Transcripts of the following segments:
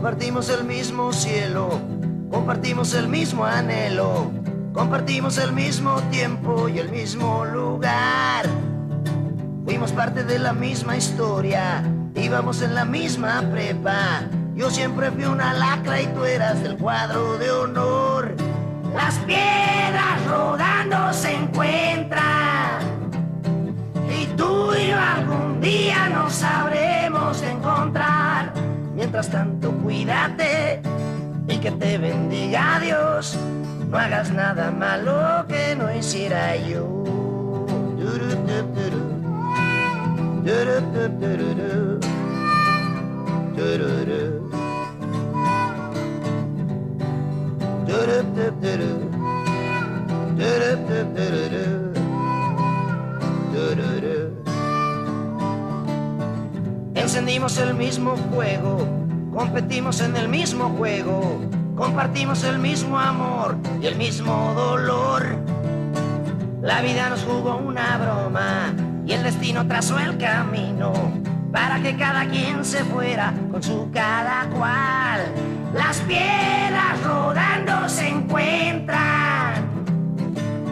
Compartimos el mismo cielo, compartimos el mismo anhelo, compartimos el mismo tiempo y el mismo lugar. Fuimos parte de la misma historia, íbamos en la misma prepa. Yo siempre fui una lacra y tú eras del cuadro de honor. Las piedras rodando se encuentran y tú y yo algún día nos sabremos encontrar. Mientras tanto, cuídate y que te bendiga Dios. No hagas nada malo que no hiciera yo. Encendimos el mismo fuego, competimos en el mismo juego, compartimos el mismo amor y el mismo dolor. La vida nos jugó una broma y el destino trazó el camino para que cada quien se fuera con su cada cual. Las piedras rodando se encuentran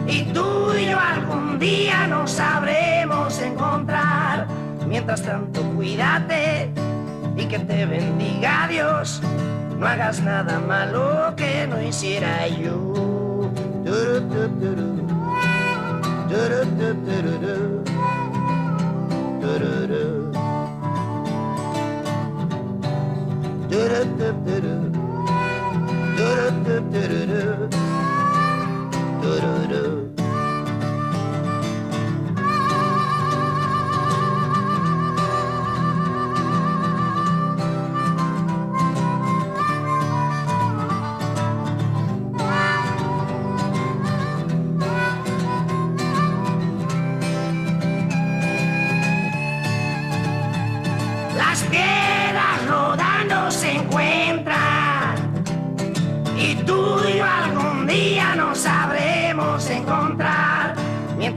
y tú y yo algún día nos sabremos encontrar. Mientras tanto, cuídate y que te bendiga Dios. No hagas nada malo que no hiciera yo.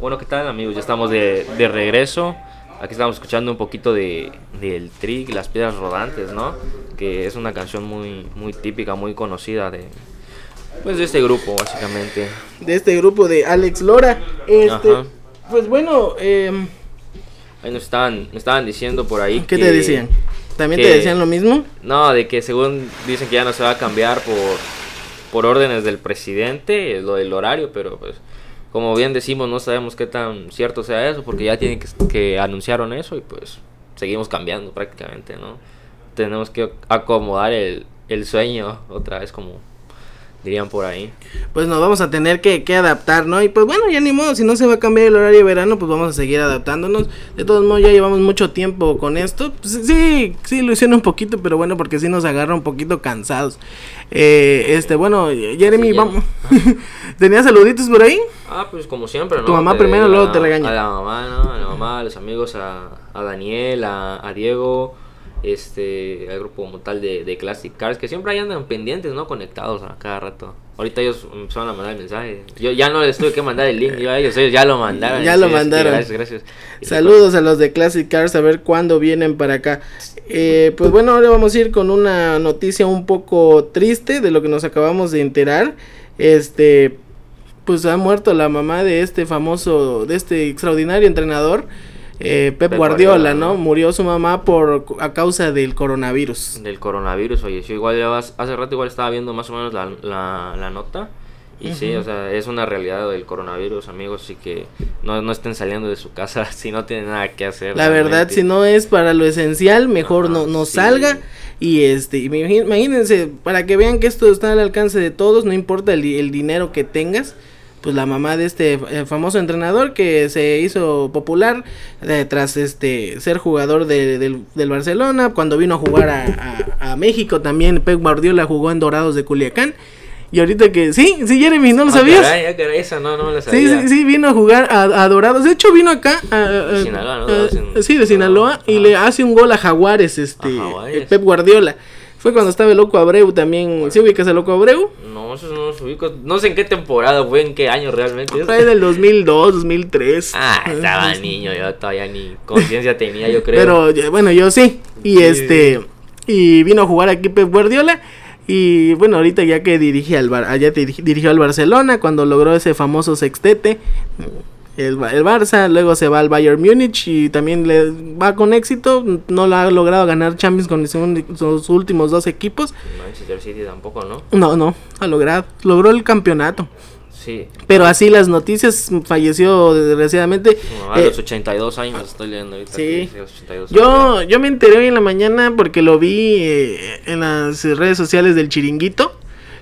Bueno, ¿qué tal amigos? Ya estamos de, de regreso. Aquí estamos escuchando un poquito de del Trig, Las Piedras Rodantes, ¿no? Que es una canción muy, muy típica, muy conocida de, pues, de este grupo, básicamente. De este grupo de Alex Lora. Este, Ajá. pues bueno, em, Ahí nos estaban, nos estaban diciendo por ahí ¿qué que- te decían? ¿También te decían lo mismo? No, de que según dicen que ya no se va a cambiar por, por órdenes del presidente, lo del horario, pero pues como bien decimos, no sabemos qué tan cierto sea eso, porque ya tienen que, que anunciaron eso y pues seguimos cambiando prácticamente, ¿no? Tenemos que acomodar el, el sueño otra vez como dirían por ahí. Pues nos vamos a tener que, que adaptar, ¿no? Y pues bueno, ya ni modo, si no se va a cambiar el horario de verano, pues vamos a seguir adaptándonos. De todos modos, ya llevamos mucho tiempo con esto. Pues, sí, sí, ilusiona un poquito, pero bueno, porque sí nos agarra un poquito cansados. Eh, este, bueno, Jeremy, Sí, vamos. ¿Tenías saluditos por ahí? Ah, pues como siempre, ¿no? Tu mamá Te- primero, luego la- te regaña. A la mamá, ¿no? A la mamá, a los amigos, a, a Daniel, a, a Diego, este, al grupo como tal de, de Classic Cars, que siempre ahí andan pendientes, ¿no? Conectados a cada rato. Ahorita ellos empezaron a mandar el mensaje. Yo ya no les tuve que mandar el link, yo a ellos, ellos ya lo mandaron. Ya lo es que mandaron. Gracias, gracias. Y Saludos a los de Classic Cars, a ver cuándo vienen para acá. Eh, pues bueno, ahora vamos a ir con una noticia un poco triste de lo que nos acabamos de enterar. Este, pues ha muerto la mamá de este famoso, de este extraordinario entrenador, eh, Pep, Pep Guardiola, Guardiola, ¿no? Murió su mamá por a causa del coronavirus. Del coronavirus, oye, sí, igual hace rato igual estaba viendo más o menos la, la, la nota. Y sí, o sea, es una realidad del coronavirus, amigos, así que no, no estén saliendo de su casa si no tienen nada que hacer. La verdad, si no es para lo esencial, mejor no, no sí. salga. Y este, imagínense, para que vean que esto está al alcance de todos, no importa el, el dinero que tengas, pues la mamá de este eh, famoso entrenador que se hizo popular eh, tras este ser jugador de, del, del, Barcelona, cuando vino a jugar a, a, a, México también Pep Guardiola jugó en Dorados de Culiacán. Y ahorita que sí, sí Jeremy, ¿no lo Ah, sabías? caray, ah, caray, esa no, no me la Sí, sabía. sí, sí, vino a jugar a, a Dorados. De hecho, vino acá. a- a- De Sinaloa, ¿no? sí, de Sinaloa. Y Ajá. le hace un gol a Jaguares, este. A Jaguares. Pep Guardiola. Fue cuando estaba el loco Abreu también. ¿Sí ubicas el loco Abreu? No, eso no los ubico. No sé en qué temporada fue, en qué año realmente. Fue del 2002, 2003. Ah, estaba niño, yo todavía ni conciencia tenía, yo creo. Pero ya, bueno, yo sí. Y Sí, este. Y vino a jugar aquí Pep Guardiola. Y bueno, ahorita ya que dirige al Bar- dirigi- dirigió al Barcelona cuando logró ese famoso sextete. El, el Barça, luego se va al Bayern Múnich y también le va con éxito. No lo ha logrado ganar Champions con sus- últimos dos equipos. Manchester City tampoco, ¿no? No, no, ha logrado. Logró el campeonato. Sí. Pero así las noticias, falleció desgraciadamente. Como a Eh, los 82 años estoy leyendo ahorita. Sí. que 82 Yo, yo me enteré hoy en la mañana porque lo vi eh, en las redes sociales del Chiringuito.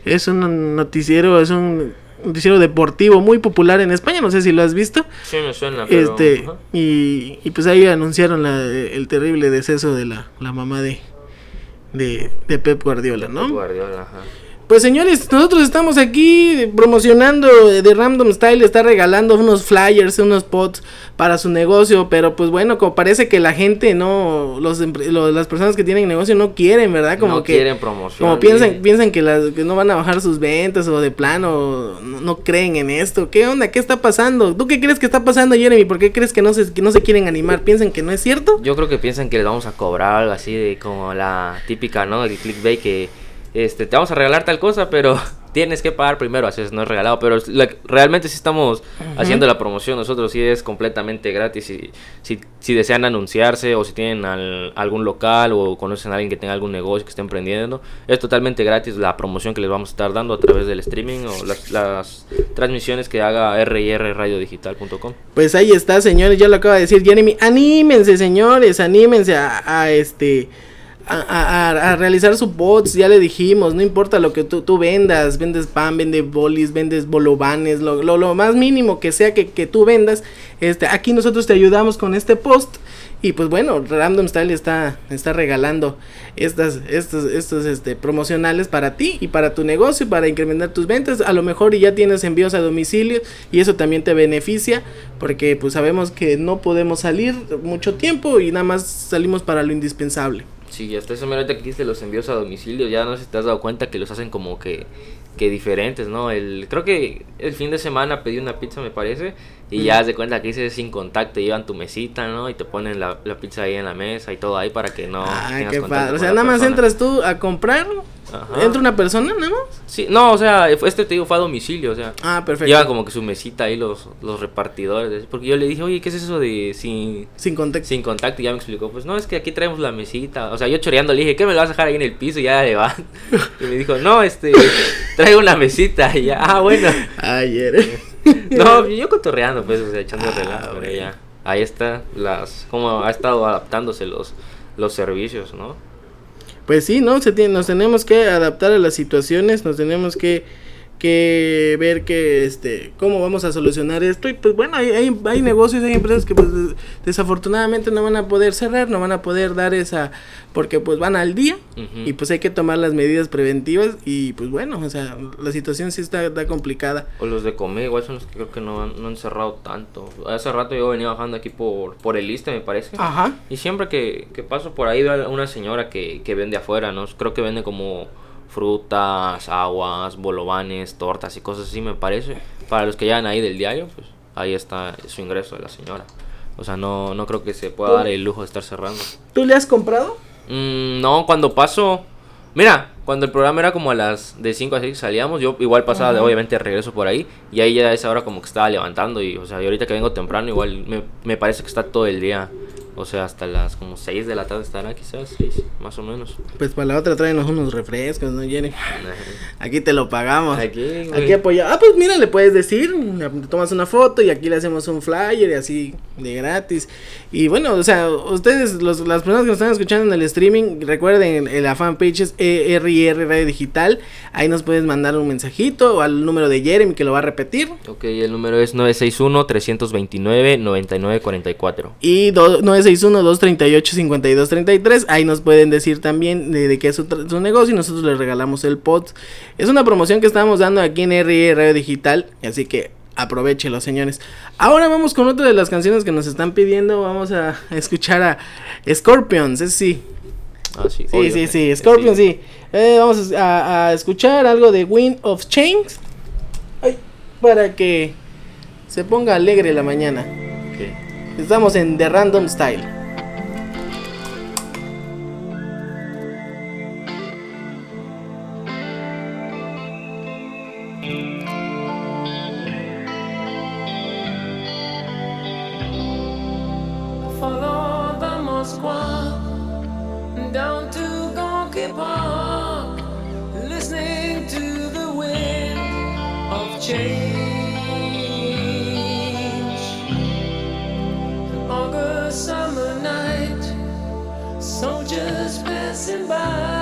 Es un noticiero, es un noticiero deportivo muy popular en España, no sé si lo has visto. Sí, me suena, pero... Este, y, y pues ahí anunciaron la- el terrible deceso de la, la mamá de, de, de Pep Guardiola, ¿no? Guardiola, ajá. Pues señores, nosotros estamos aquí promocionando eh, de Random Style, está regalando unos flyers, unos pots para su negocio, pero pues bueno, como parece que la gente no, los, las personas que tienen negocio no quieren, ¿verdad? Como no que quieren promoción. como piensan, piensan que, las, que no van a bajar sus ventas o de plano no, no creen en esto. ¿Qué onda? ¿Qué está pasando? ¿Tú qué crees que está pasando, Jeremy? ¿Por qué crees que no se, que no se quieren animar? ¿Piensan que no es cierto? Yo creo que piensan que les vamos a cobrar algo así de como la típica, ¿no? El clickbait que este, te vamos a regalar tal cosa, pero tienes que pagar primero, así es, no es regalado, pero la- realmente sí estamos haciendo la promoción, nosotros sí es completamente gratis, y, si, si desean anunciarse o si tienen al- algún local o conocen a alguien que tenga algún negocio que esté emprendiendo, es totalmente gratis la promoción que les vamos a estar dando a través del streaming o las, las transmisiones que haga rrradiodigital.com. Pues ahí está, señores, ya lo acaba de decir Jeremy. Anímense, señores, anímense a, a este. A, a- a- realizar su bots, ya le dijimos, no importa lo que tú, tú vendas, vendes pan, vendes bolis, vendes bolovanes, lo, lo, lo más mínimo que sea que, que tú vendas, este, aquí nosotros te ayudamos con este post y pues bueno, Random Style está, está regalando estas, estos, estos este, promocionales para ti y para tu negocio, para incrementar tus ventas. A lo mejor ya tienes envíos a domicilio y eso también te beneficia porque pues sabemos que no podemos salir mucho tiempo y nada más salimos para lo indispensable. Sí, hasta eso mira, que hiciste los envíos a domicilio, ya no sé si te has dado cuenta que los hacen como que, que diferentes, ¿no? El, creo que el fin de semana pedí una pizza, me parece, y ya haz de cuenta que dice sin contacto, llevan tu mesita, ¿no? Y te ponen la, la pizza ahí en la mesa y todo ahí para que no ah, tengas qué padre. O sea, nada más persona. entras tú a comprar. Ajá. Entra una persona nada más. Sí, no, o sea, este te digo fue a domicilio, o sea, Ah, perfecto. llevan como que su mesita ahí los, los repartidores, porque yo le dije, oye, ¿qué es eso de sin, Sin contacto. sin contacto, y ya me explicó, pues no, es que aquí traemos la mesita. O sea, yo choreando le dije, ¿qué me lo vas a dejar ahí en el piso? Y ya le va. Y me dijo, no, este, traigo una mesita. Y ya, ah, bueno. Ayer. No, yo cotorreando, pues, o sea, echando Ah, relajo, pero ya. Ahí está, las, como ha estado adaptándose los, los servicios, ¿no? Pues sí, ¿no? Se tiene, nos tenemos que adaptar a las situaciones, nos tenemos que, que ver que, este, cómo vamos a solucionar esto. Y pues bueno, hay, hay, hay negocios, hay empresas que pues des- desafortunadamente no van a poder cerrar, no van a poder dar esa, porque pues van al día y pues hay que tomar las medidas preventivas y pues bueno, o sea, la situación sí está, está complicada. O los de comer, igual son los que creo que no han, no han cerrado tanto. Hace rato yo venía bajando aquí por, por el Iste, me parece. Ajá. Y siempre que, que paso por ahí veo a una señora que, que vende afuera, ¿no? Creo que vende como frutas, aguas, bolovanes, tortas y cosas así, me parece. Para los que llegan ahí del diario, pues ahí está su ingreso de la señora. O sea, no, no creo que se pueda dar el lujo de estar cerrando. ¿Tú le has comprado? Mm, no, cuando paso... Mira, cuando el programa era como a las de 5 a 6 salíamos, yo igual pasaba de, obviamente regreso por ahí y ahí ya a esa hora como que estaba levantando y o sea, y ahorita que vengo temprano igual me, me parece que está todo el día O sea, hasta las como 6 de la tarde estará quizás, 6, más o menos. Pues para la otra tráenos unos refrescos, ¿no, Jenny? Aquí te lo pagamos. Aquí, güey. Aquí apoya. Ah, pues mira, le puedes decir, te tomas una foto y aquí le hacemos un flyer y así de gratis. Y bueno, o sea, ustedes, los, las personas que nos están escuchando en el streaming, recuerden, en la fanpage es ERIR Radio Digital. Ahí nos puedes mandar un mensajito o al número de Jeremy que lo va a repetir. Ok, el número es 961-329-9944. Y do- 961-238-5233. Ahí nos pueden decir también de, de qué es su, negocio y nosotros les regalamos el pod. Es una promoción que estamos dando aquí en RE Radio Digital. Así que aprovechelo, señores. Ahora vamos con otra de las canciones que nos están pidiendo. Vamos a escuchar a Scorpions. Es sí. Ah, sí. Sí, obvio, sí, sí. Scorpions, sí. Eh, vamos a, a escuchar algo de Wind of. Ay, para que se ponga alegre la mañana. Estamos en The Random Style. goodbye.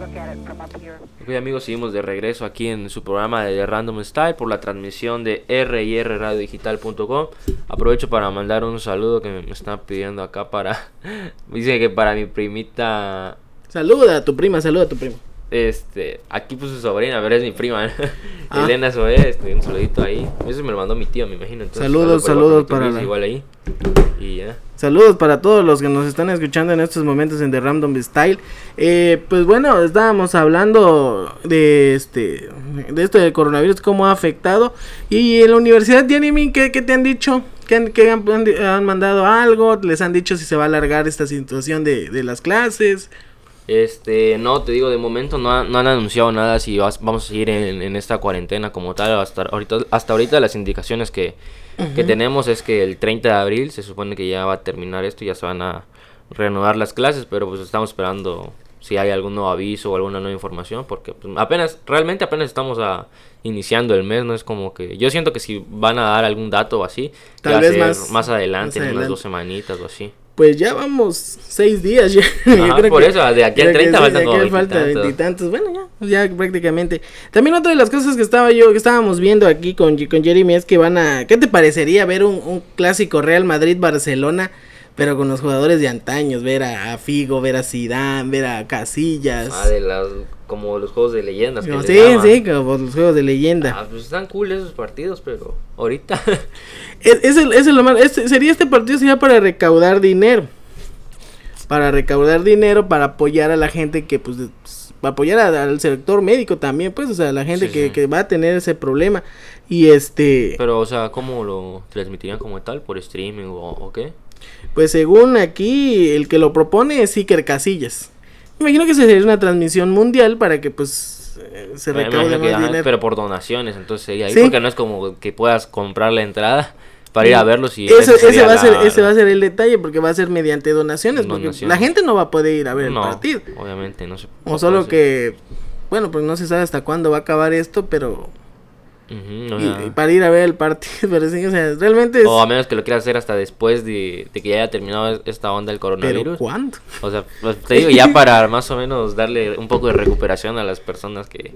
Ok amigos, seguimos de regreso aquí en su programa de Random Style por la transmisión de rrradiodigital.com. Aprovecho para mandar un saludo que me están pidiendo acá para... Dice que para mi primita... Saluda a tu prima, saluda a tu prima. Este, aquí puso su sobrina, pero es mi prima, ¿no? Ah. Elena Soe, este, un saludito ahí. Eso me lo mandó mi tío, me imagino. Entonces, Saludos, saludo saludos para Igual, la- igual ahí. Y ya. Saludos para todos los que nos están escuchando en estos momentos en The Random Style. Eh, pues bueno, estábamos hablando de este de esto del coronavirus, cómo ha afectado. Y en la universidad, Jeremy, ¿qué, qué te han dicho? ¿Qué han, qué han, han- han mandado algo? ¿Les han dicho si se va a alargar esta situación de, de las clases? Este, no, te digo, de momento no, han- no han anunciado nada si vas- vamos a seguir en, en esta cuarentena como tal. Hasta ahorita, hasta ahorita las indicaciones que, que tenemos es que el 30 de abril se supone que ya va a terminar esto y ya se van a reanudar las clases, pero pues estamos esperando si hay algún nuevo aviso o alguna nueva información, porque pues, apenas, realmente apenas estamos a, iniciando el mes, no es como que, yo siento que si van a dar algún dato o así, Tal vez más- más adelante, más en unas adelante. dos semanitas o así. Pues ya vamos seis días ya. Ajá, por eso, de aquí al creo que 30 faltan como falta veintitantos. Bueno, ya, ya prácticamente. También otra de las cosas que estaba yo, que estábamos viendo aquí con, con Jeremy es que van a, ¿qué te parecería ver un, un clásico Real Madrid-Barcelona? Pero con los jugadores de antaños, ver a, a Figo, ver a Zidane, ver a Casillas. Ah, de las, como los juegos de leyendas. que sí, sí, como los juegos de leyenda. Ah, pues están cool esos partidos, pero ahorita. Es, es el, es el lo. Este- sería este partido sería para recaudar dinero. Para recaudar dinero para apoyar a la gente que pues para apoyar a- al sector médico también, pues, o sea, la gente Sí, que, sí. que va a tener ese problema. Y este, pero, o sea, ¿cómo lo transmitirían como tal? ¿Por streaming o, o qué? Pues según aquí, el que lo propone es Iker Casillas. Imagino que sería una transmisión mundial para que pues eh, se recaude que, más ajá, dinero. pero por donaciones, entonces sería ahí. Sí. Porque no es como que puedas comprar la entrada para ir a verlos y. Ese, esa ese va a ser, la- ese va a ser el detalle porque va a ser mediante donaciones, porque la gente no va a poder ir a ver no, el partido. obviamente, no se O solo que, bueno, pues no se sabe hasta cuándo va a acabar esto, pero y- y para ir a ver el partido, pero sí, o sea, realmente es... o a menos que lo quieras hacer hasta después de, de que ya haya terminado esta onda del pero coronavirus. ¿cuándo? O sea, pues, te digo, ya para más o menos darle un poco de recuperación a las personas que,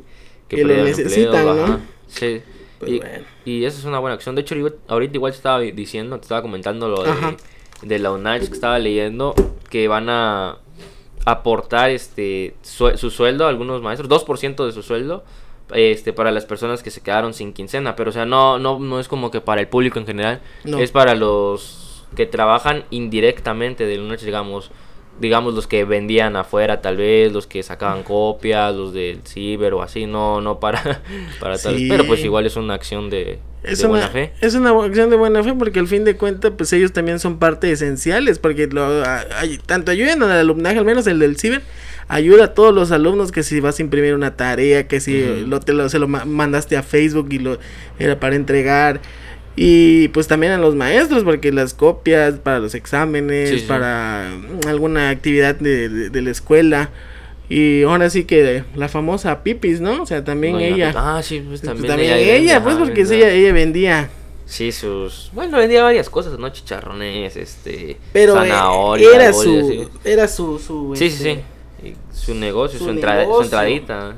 Que lo necesitan, empleo, ¿no? Sí. Pues y, bueno. y eso es una buena acción. De hecho, ahorita igual te estaba diciendo, te estaba comentando lo de, de la UNACH que estaba leyendo, que van a aportar este su sueldo a algunos maestros, 2% de su sueldo. Este, para las personas que se quedaron sin quincena, pero o sea, no, no, no es como que para el público en general, No. es para los que trabajan indirectamente del UNACH, digamos, digamos los que vendían afuera tal vez, los que sacaban copias, los del ciber o así, no, no para, para tal, Sí. pero pues igual es una acción de, Es de una, buena fe. es una acción de buena fe porque al fin de cuentas pues ellos también son parte esenciales porque lo, tanto ayudan al alumnaje, al menos el del ciber, ayuda a todos los alumnos que si vas a imprimir una tarea, que si lo, te lo, se lo ma- mandaste a Facebook y lo era para entregar. Y pues también a los maestros, porque las copias para los exámenes, Sí, sí. para mm, alguna actividad de, de- de la escuela. Y ahora sí que la famosa Pipis, ¿no? O sea, también ella. Ah, sí, pues Pues también, también, ella, ella, pues porque sí, ella, ella vendía. Sí, sus... Bueno, vendía varias cosas, ¿no? Chicharrones, este... Pero eh, zanahoria, era su, así. era su, su Sí, sí, este, sí. Y Su negocio, su su, entrada, su entradita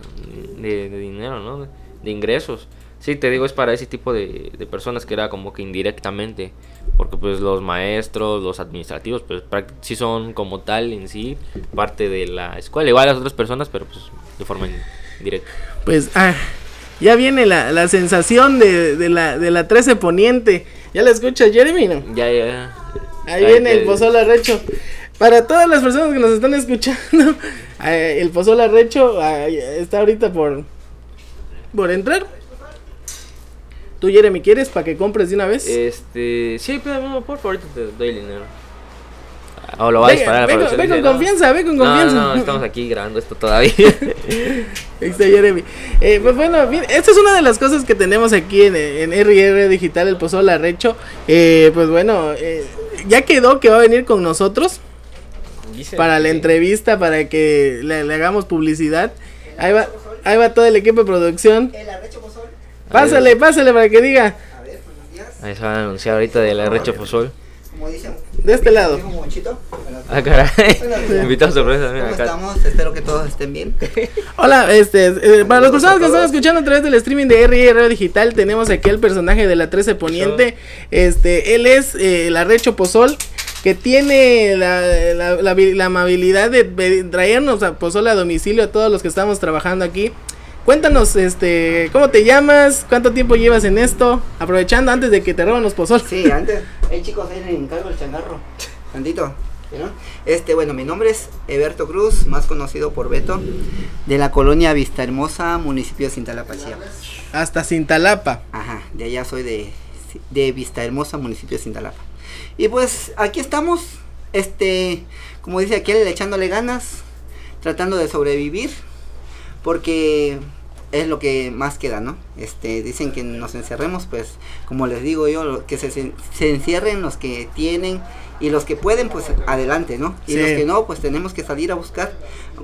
de, de dinero, ¿no? De ingresos. Sí, te digo, es para ese tipo de, de personas que era como que indirectamente. Porque pues los maestros, los administrativos, pues sí son como tal en sí parte de la escuela. Igual las otras personas, pero pues de forma indirecta. Pues ah, ya viene la, la sensación de, de la, de la 13 Poniente. ¿Ya la escucha Jeremy? No? Ya, ya. Ahí viene el pozol arrecho. Para todas las personas que nos están escuchando, eh, el pozol arrecho ah, está ahorita por, por entrar. Tú, Jeremy, ¿quieres para que compres de una vez? Este, sí, pero por favor, ahorita te doy el dinero. O lo va a disparar ve con- producción, ve con confianza, ve con confianza. No, no, estamos aquí grabando esto todavía. Ahí está Jeremy. Eh, pues bueno, bien, esta es una de las cosas que tenemos aquí en, en RR Digital, el Pozol Arrecho. Eh, pues bueno, eh, ya quedó que va a venir con nosotros Dice, para la sí. entrevista, para que le, le hagamos publicidad. Ahí va, ahí va todo el equipo de producción. El arrecho Pásale, pásale para que diga. A ver, buenos días. Ahí se van a anunciar ahorita del arrecho pozol. Como dicen, de este lado. Monchito. Ah, caray. Días. Invitado sorpresa, mira ¿Cómo acá. estamos? Espero que todos estén bien. Hola, este, eh, para las personas que están escuchando a través del streaming de Radio Digital, tenemos aquí el personaje de la 13 Poniente. Este, él es eh, el Arrecho Pozol, que tiene la, la- la habi- la amabilidad de traernos a Pozol a domicilio a todos los que estamos trabajando aquí. Cuéntanos, este, ¿cómo te llamas? ¿Cuánto tiempo llevas en esto? Aprovechando antes de que te roban los pozol. Sí, antes. Hey chicos, ahí le encargo el changarro. Tantito. Este, bueno, mi nombre es Eberto Cruz, más conocido por Beto, de la colonia Vista Hermosa, municipio de Cintalapa, Chiapas. Hasta Cintalapa. Ajá, de allá soy de, de Vista Hermosa, municipio de Cintalapa. Y pues aquí estamos, este, como dice aquel, echándole ganas, tratando de sobrevivir, porque es lo que más queda, ¿no? Este, dicen que nos encerremos, pues, como les digo yo, lo- que se, se, encierren los que tienen y los que pueden, pues, adelante, ¿no? Y Sí. los que no, pues tenemos que salir a buscar,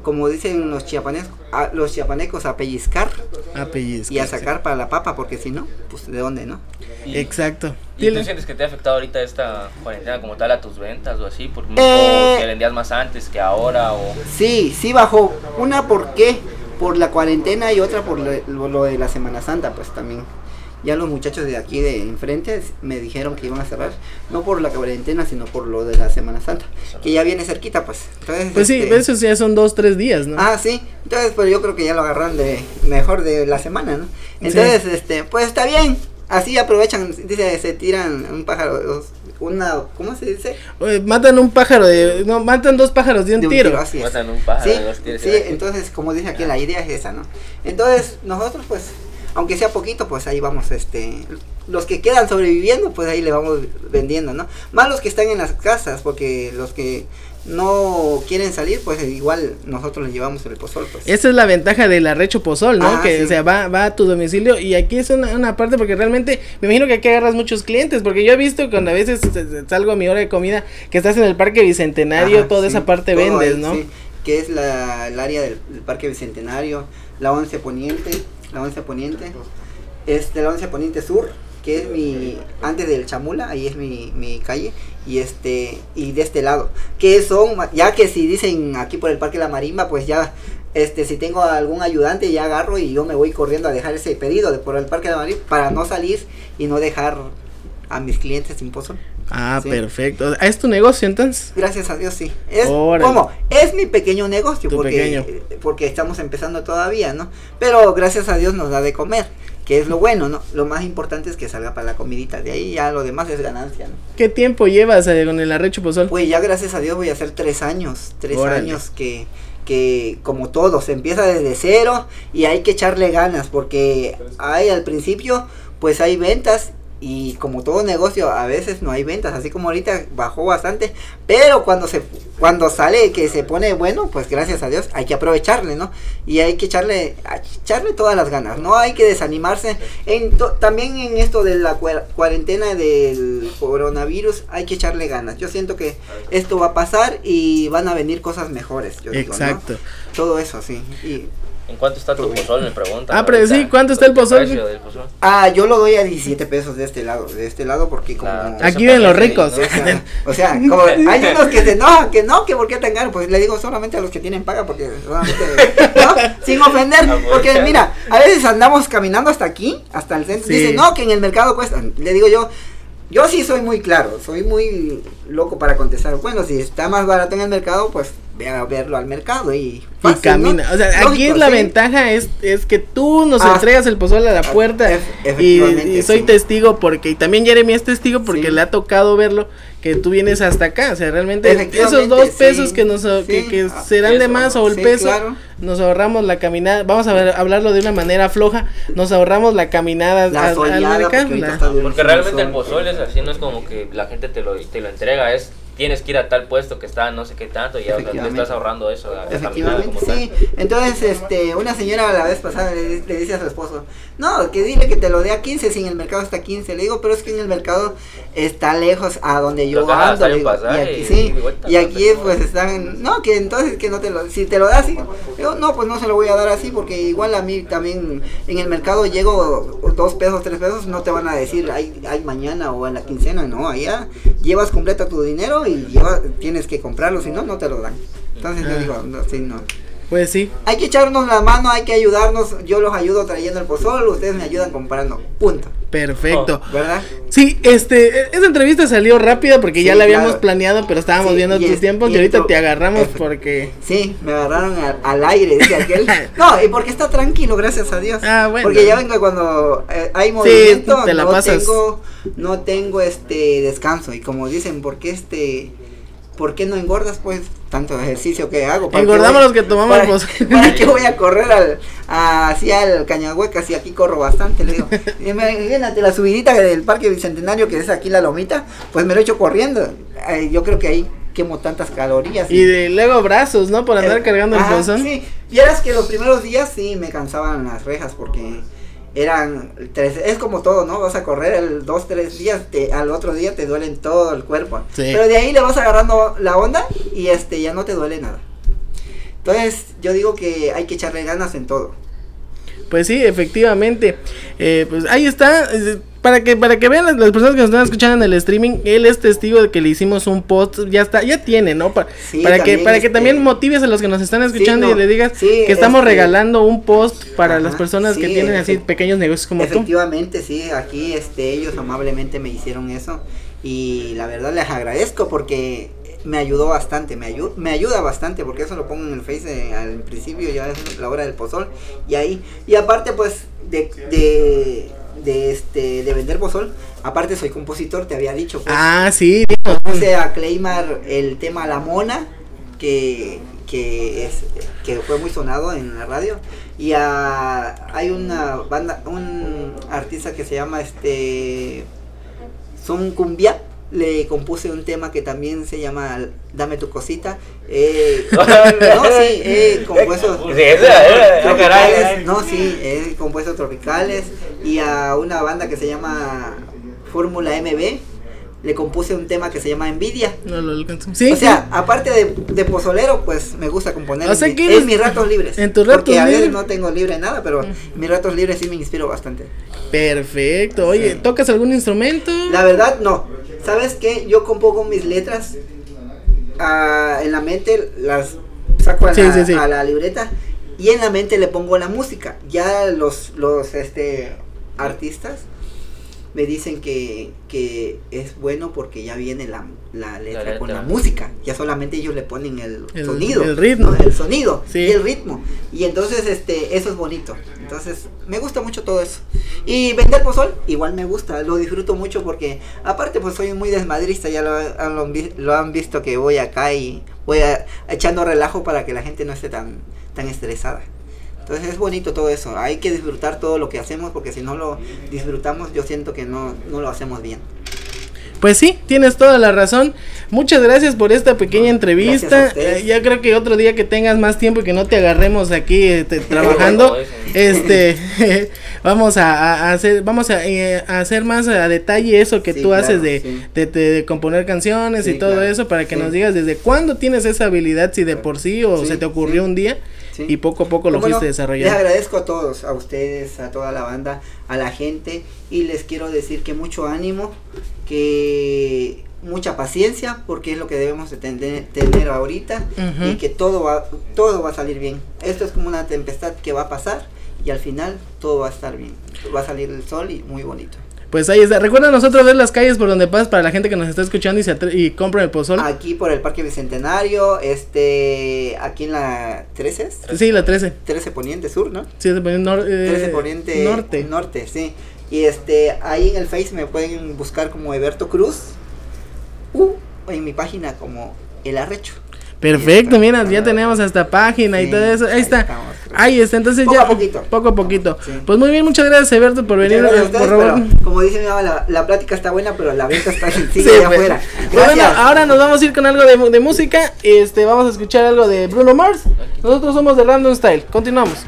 como dicen los chiapanecos, a, los chiapanecos, a pellizcar A pellizcar, y a sacar para la papa, porque si no, pues de dónde, ¿no? sí. Exacto. ¿Y tú Dile. sientes que te ha afectado ahorita esta cuarentena como tal a tus ventas o así? Por, Eh. ¿O que vendías más antes que ahora? O... Sí, sí bajó. Una, ¿por qué? Por la cuarentena y otra por lo, de la Semana Santa, pues también. Ya los muchachos de aquí de enfrente me dijeron que iban a cerrar, no por la cuarentena, sino por lo de la Semana Santa, que ya viene cerquita, pues. Entonces, Pues sí, este, esos ya son dos, tres días, ¿no? Ah, sí. Entonces, pues yo creo que ya lo agarran de mejor de la semana, ¿no? Entonces, este, pues está bien. Así aprovechan, dice, se tiran un pájaro, dos- una, ¿cómo se dice? Eh, Matan un pájaro de. No, matan dos pájaros de un De tiro. así es. Matan un pájaro Sí, de dos tiros, sí, entonces, como dije aquí, la idea es esa, ¿no? Entonces, nosotros, pues, aunque sea poquito, pues ahí vamos, este, los que quedan sobreviviendo, pues ahí le vamos vendiendo, ¿no? Más los que están en las casas, porque los que no quieren salir, pues igual nosotros les llevamos el pozol, pues. Esa es la ventaja del arrecho pozol, ¿no? Ah, que sí. o sea, va, va a tu domicilio y aquí es una, una parte porque realmente me imagino que aquí agarras muchos clientes porque yo he visto cuando a veces salgo a mi hora de comida que estás en el parque bicentenario, Ajá, toda sí, esa parte vendes, ahí, ¿no? sí, que es la, el área del, del Parque Bicentenario, la 11 Poniente, la 11 Poniente, este, la 11 Poniente Sur, que es mi, antes del Chamula, ahí es mi, mi calle, y este, y de este lado, que son, ya que si dicen aquí por el Parque La Marimba, pues ya, este, si tengo algún ayudante, ya agarro y yo me voy corriendo a dejar ese pedido de por el Parque La Marimba, para no salir y no dejar a mis clientes sin pozo. Ah, Sí. perfecto. ¿Es tu negocio entonces? Gracias a Dios, sí. Es, Órale. ¿Cómo? Es mi pequeño negocio, porque, pequeño. porque estamos empezando todavía, ¿no? Pero gracias a Dios nos da de comer, que es lo bueno, ¿no? Lo más importante es que salga para la comidita, de ahí ya lo demás es ganancia, ¿no? ¿Qué tiempo llevas eh, con el arrecho pozol? Pues ya gracias a Dios voy a hacer tres años, tres Órale. años que, que como todo, se empieza desde cero y hay que echarle ganas, porque hay al principio, pues hay ventas y como todo negocio a veces no hay ventas, así como ahorita bajó bastante, pero cuando se cuando sale que se pone bueno, pues gracias a Dios hay que aprovecharle, ¿no? Y hay que echarle echarle todas las ganas, no hay que desanimarse. En to- también en esto de la cua- cuarentena del coronavirus hay que echarle ganas. Yo siento que esto va a pasar y van a venir cosas mejores, yo digo, ¿no? Exacto. Todo eso, sí. Y, ¿En cuánto está tu pozol? Me preguntan. Ah, pero sí, ¿cuánto está el pozol? ah, yo lo doy a 17 pesos de este lado, de este lado porque como La- Aquí viven los ricos. O sea, como hay unos que se enojan, que no, que por qué tan caro, pues le digo solamente a los que tienen paga, porque solamente, ¿no? Sin ofender, porque mira, a veces andamos caminando hasta aquí, hasta el centro, Sí. dicen, no, que en el mercado cuesta, le digo yo, yo sí soy muy claro, soy muy loco para contestar, bueno, si está más barato en el mercado, pues ve a verlo al mercado y Y camina. O sea, aquí es la sí. ventaja, es, es que tú nos Ah, entregas el pozol a la puerta. ef- Y, soy sí. testigo porque, y también Jeremy es testigo porque Sí. le ha tocado verlo, que tú vienes hasta acá. O sea, realmente esos dos sí. pesos que nos que, Sí. que Ah, serán de más o el Sí, peso, claro. nos ahorramos la caminada. Vamos a ver, hablarlo de una manera floja. Nos ahorramos la caminada La mercado, porque la- realmente el sol. pozol es así, no es como que la gente te lo, te lo entrega, es tienes que ir a tal puesto que está no sé qué tanto y ya te estás ahorrando eso, la, Efectivamente, sí. tal. Entonces, este, una señora la vez pasada le, le dice a su esposo, no, que dile que te lo dé a 15 si en el mercado está a 15. Le digo, pero es que en el mercado está lejos a donde yo haga, ando. digo, y aquí y sí, y vuelta, y no aquí pues están, no, que entonces que no te lo, si te lo das, sí. Digo, no, pues no se lo voy a dar así porque igual a mí también en el mercado llego dos pesos, tres pesos, no te van a decir, hay, hay mañana o en la quincena, no, allá llevas completa tu dinero y lleva- tienes que comprarlo, si no, no te lo dan. Entonces yo Ah. digo, no, sí, no. Pues sí. Hay que echarnos la mano, hay que ayudarnos. Yo los ayudo trayendo el pozol, ustedes me ayudan comprando. Punto. Perfecto. ¿Verdad? Sí, este, esa entrevista salió rápida porque ya la habíamos claro. planeado, pero estábamos Sí, viendo tus es- tiempos y, y ahorita te agarramos porque... Sí, me agarraron al, al aire, dice aquel. No, y porque está tranquilo, gracias a Dios. Ah, bueno. Porque ya vengo cuando eh, hay movimiento, te la no pasas. tengo, no tengo este descanso. Y como dicen, ¿por qué este, por qué no engordas pues tanto ejercicio que hago? ¿Para qué Engordamos los que tomamos para, pozol. ¿Para qué voy a correr al, a- hacia el Cañahueca si aquí corro bastante? Le digo, imagínate la subidita del Parque Bicentenario que es aquí la lomita, pues me lo he hecho corriendo. Eh, yo creo que ahí quemo tantas calorías. Y de, luego brazos, ¿no? Por andar Eh, cargando el pozón. Sí, vieras que los primeros días sí me cansaban las rejas porque eran tres, es como todo, ¿no? Vas a correr el dos, tres días, te, al otro día te duelen todo el cuerpo. Sí. Pero de ahí le vas agarrando la onda y este ya no te duele nada. Entonces, yo digo que hay que echarle ganas en todo. Pues sí, efectivamente. Eh, pues ahí está. Para que, para que vean las, las personas que nos están escuchando en el streaming, él es testigo de que le hicimos un post, ya está, ya tiene, ¿no? Pa- Sí, para que, para que este- también motives a los que nos están escuchando no, y le digas sí, que estamos este- regalando un post para las personas que tienen así pequeños negocios como tú. Efectivamente, sí, aquí este, ellos amablemente me hicieron eso y la verdad les agradezco porque me ayudó bastante, me, ayu- me ayuda bastante porque eso lo pongo en el Face eh, al principio, ya es la hora del pozol y ahí, y aparte pues de, de, de, este, de vender pozol, aparte soy compositor, te había dicho. Pues, Ah, sí. puse a Claymar el tema La Mona, que, que, es, que fue muy sonado en la radio. Y a- hay una banda, un artista que se llama este Son Cumbia. Le compuse un tema que también se llama Dame tu cosita. Eh, no, sí, he compuesto. Eh, caray, tropicales, no, sí, he compuesto tropicales. Y a una banda que se llama Fórmula MB. Le compuse un tema que se llama Envidia. No lo alcanzo. Sí, o sea, aparte de, de pozolero, pues me gusta componer O sea en, eres- mis ratos libres. en tus Porque ratos a veces libres. no tengo libre nada, pero en mis ratos libres sí me inspiro bastante. Perfecto. Oye, Sí. ¿tocas algún instrumento? La verdad, no. ¿Sabes qué? Yo compongo mis letras ah, en la mente, las saco a Sí, la, sí, sí. a la libreta y en la mente le pongo la música. Ya los, los este, artistas me dicen que, que es bueno porque ya viene la, la letra con la letra. música. Ya solamente ellos le ponen el, El- sonido. el ritmo. ¿no? El sonido Sí. y el ritmo. Y entonces este eso es bonito. Entonces me gusta mucho todo eso. Y vender pozol igual me gusta, lo disfruto mucho porque aparte pues soy muy desmadrista, ya lo, han- lo lo han visto que voy acá y voy a- echando relajo para que la gente no esté tan, tan estresada. Entonces es bonito todo eso, hay que disfrutar todo lo que hacemos porque si no lo disfrutamos yo siento que no, no lo hacemos bien. Pues sí, tienes toda la razón. Muchas gracias por esta pequeña entrevista. Eh, ya creo que otro día que tengas más tiempo y que no te agarremos aquí este, trabajando, este, vamos a, hacer, vamos a, eh, a hacer más a detalle eso que Sí, tú claro, haces de, sí. de, de- de componer canciones y todo claro, eso para que sí. nos digas desde cuándo tienes esa habilidad, si de por sí o Sí, se te ocurrió sí. un día Sí. y poco a poco lo fuiste Les desarrollando. agradezco a todos, a ustedes, a toda la banda, a la gente y les quiero decir que mucho ánimo, que mucha paciencia porque es lo que debemos de tener, tener ahorita y que todo va, todo va a salir bien. Esto es como una tempestad que va a pasar y al final todo va a estar bien. Va a salir el sol y muy bonito. Pues ahí está. Recuerda nosotros ver las calles por donde pasas para la gente que nos está escuchando y se atre- y compra el pozol. Aquí por el Parque Bicentenario, este, aquí en la 13, Sí, la 13. 13 Poniente Sur, ¿no? Sí, se pone nor- eh, 13 Poniente norte. Norte, sí. Y este, ahí en el Face me pueden buscar como Eberto Cruz. O en mi página como El Arrecho. Perfecto, mira, ya tenemos hasta página y todo eso. Ahí ahí está. estamos. Ahí está, entonces Poco ya. a poquito. Poco a poquito. Sí. Pues muy bien, muchas gracias, Eberto, por venir. Eh, por pero como dice mi mamá, la, la plática está buena, pero la venta está sigue Sí, pues. afuera. Pues bueno, ahora nos vamos a ir con algo de, de música. Este, vamos a escuchar algo de Bruno Mars. Nosotros somos de Random Style. Continuamos.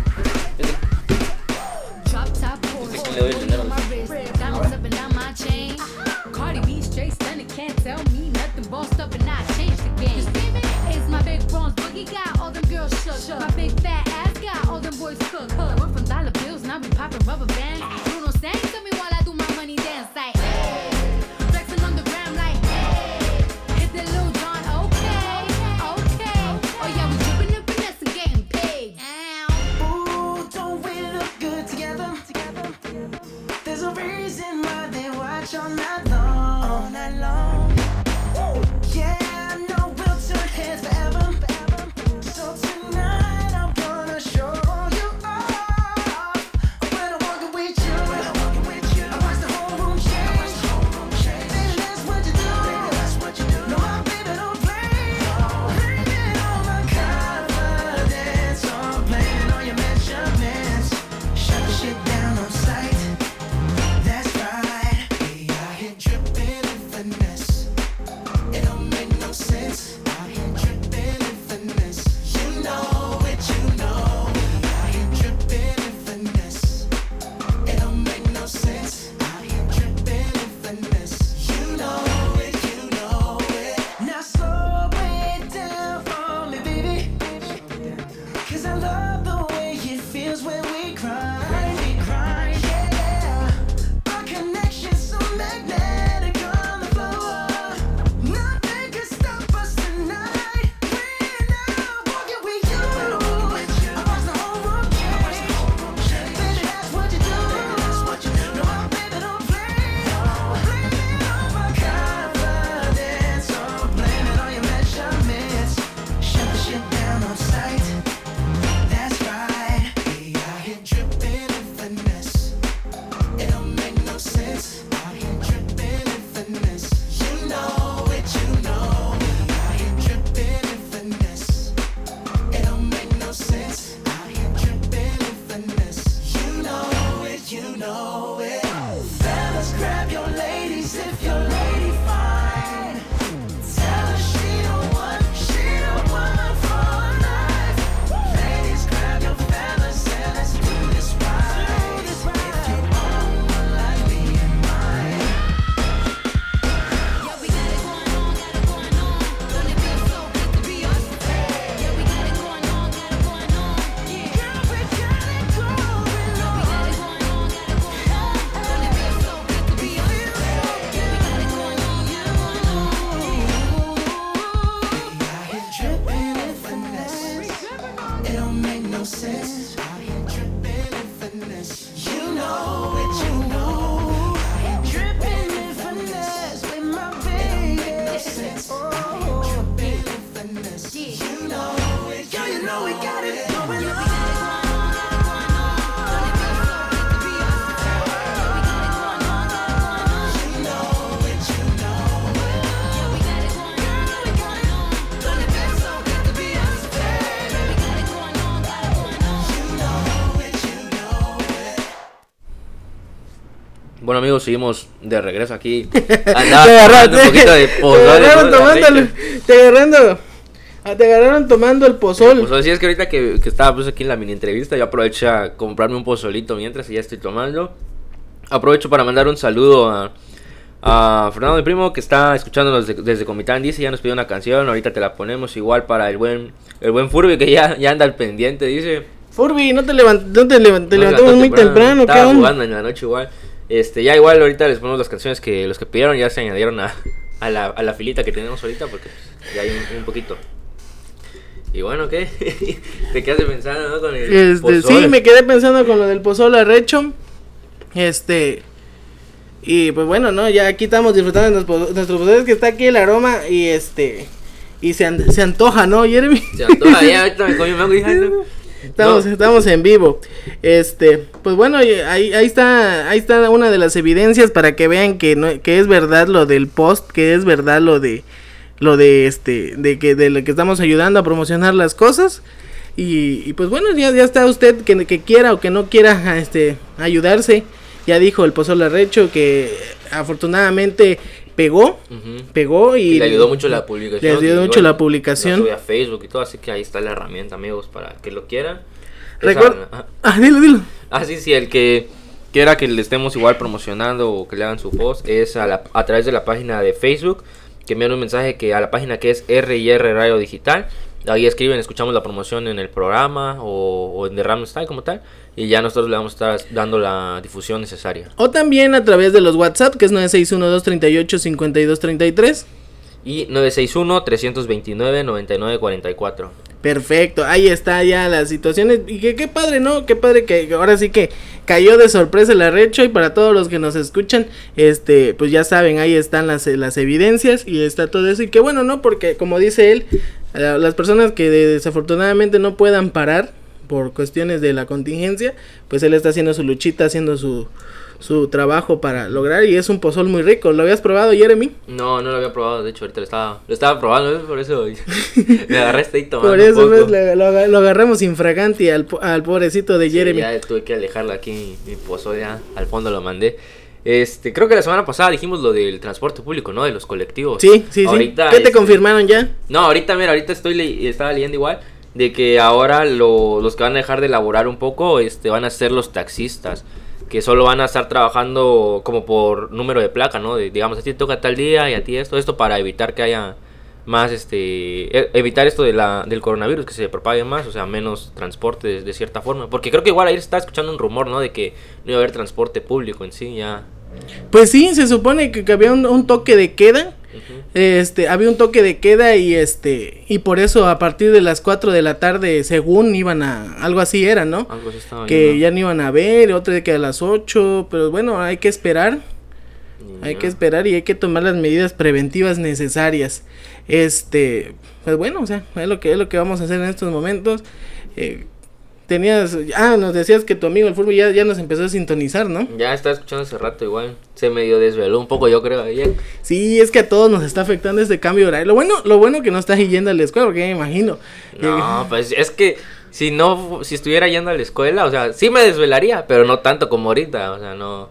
My big fat ass got all them boys cooked. I went from dollar bills, now we popping rubber bands. Amigos, seguimos de regreso aquí. Te agarraron, tomando un poquito de te pozole, agarraron ¿no? La tomándole- leche. te agarrando, ah, te agarraron tomando el pozol. Pues así es que ahorita que, que estaba pues aquí en la mini entrevista, yo aprovecho a comprarme un pozolito mientras y ya estoy tomando. Aprovecho para mandar un saludo a, a Fernando mi primo que está escuchándonos de- desde Comitán. Dice, ya nos pidió una canción, ahorita te la ponemos igual para el buen el buen Furby que ya, ya anda al pendiente, dice. Furby, no te, levant no te, levant- te No, levantamos muy temprano, ¿qué Estaba onda? jugando en la noche igual. Este, ya igual ahorita les ponemos las canciones que los que pidieron ya se añadieron a, a, la, a la filita que tenemos ahorita porque pues, ya hay un, un poquito. Y bueno, ¿qué? Te quedaste pensando, ¿no? Con el Este, sí, pozole. me quedé pensando con lo del pozol arrecho. Este. Y pues bueno, ¿no? Ya aquí estamos disfrutando de nuestros nuestros pozoles que está aquí el aroma y este. Y se, an- se antoja, ¿no, Jeremy? Se antoja, ya ahorita me comí un Estamos, No. estamos en vivo. Este, pues bueno, ahí, ahí está, ahí está una de las evidencias para que vean que no, que es verdad lo del post, que es verdad lo de, lo de este, de que de lo que estamos ayudando a promocionar las cosas. Y, y pues bueno, ya, ya está usted que, que quiera o que no quiera este ayudarse. Ya dijo el Pozol Arrecho que afortunadamente pegó, pegó y, Y le ayudó mucho la publicación. Le ayudó mucho bueno, la publicación. Subí a Facebook y todo, así que ahí está la herramienta, amigos, para que lo quieran. Recuerda- Ah, dilo, dilo. Ah, sí, sí, el que quiera que le estemos igual promocionando o que le hagan su post es a, la- a través de la página de Facebook, que envían un mensaje que a la página que es R&R Radio Digital. Ahí escriben, escuchamos la promoción en el programa o, o en Derrame Style como tal. Y ya nosotros le vamos a estar dando la difusión necesaria. O también a través de los WhatsApp, que es 961-238-5233. Y 961-329-9944. Perfecto, ahí está ya las situaciones. Y que qué padre, ¿no? Qué padre que que ahora sí que cayó de sorpresa el arrecho. Y para todos los que nos escuchan, este, pues ya saben, ahí están las, las evidencias y está todo eso. Y qué bueno, ¿no? Porque como dice él, eh, las personas que de- desafortunadamente no puedan parar por cuestiones de la contingencia, pues él está haciendo su luchita, haciendo su, su trabajo para lograr. Y es un pozol muy rico. ¿Lo habías probado, Jeremy? No, no lo había probado, de hecho ahorita lo estaba, lo estaba probando, por eso me agarraste ahí tomando Por eso lo, lo agarramos infraganti al, al pobrecito de Sí, Jeremy. ya tuve que alejarlo aquí, mi, mi pozo ya al fondo lo mandé. Este, creo que la semana pasada dijimos lo del transporte público, ¿no? De los colectivos. Sí, sí, Ahorita, sí. ¿Qué te este, confirmaron ya? No, ahorita, mira, ahorita estoy le- estaba leyendo igual de que ahora lo- los que van a dejar de laborar un poco, este, van a ser los taxistas, que solo van a estar trabajando como por número de placa, ¿no? De- digamos, a ti toca tal día y a ti esto, esto para evitar que haya más este e- evitar esto de la del coronavirus que se propague más, o sea, menos transporte de, cierta forma, porque creo que igual ayer estaba escuchando un rumor, ¿no? De que no iba a haber transporte público en sí, ya. Pues sí, se supone que, había un toque de queda. Este, había un toque de queda y este, y por eso a partir de las 4 de la tarde, según iban a, algo así era, ¿no? Algo así estaba Que ya no iban a ver, otro de que a las 8, pero bueno, hay que esperar. Hay que esperar y hay que tomar las medidas preventivas necesarias. Este, pues bueno, o sea, es lo que es lo que vamos a hacer en estos momentos. Eh, tenías, ah, nos decías que tu amigo el fútbol ya, ya nos empezó a sintonizar, ¿no? Ya estaba escuchando hace rato igual. Se medio desveló un poco, yo creo, ayer. Sí, es que a todos nos está afectando este cambio de horario. Lo bueno, lo bueno que no estás yendo a la escuela, porque me imagino. No, pues es que si no, si estuviera yendo a la escuela, o sea, sí me desvelaría, pero no tanto como ahorita, o sea, no,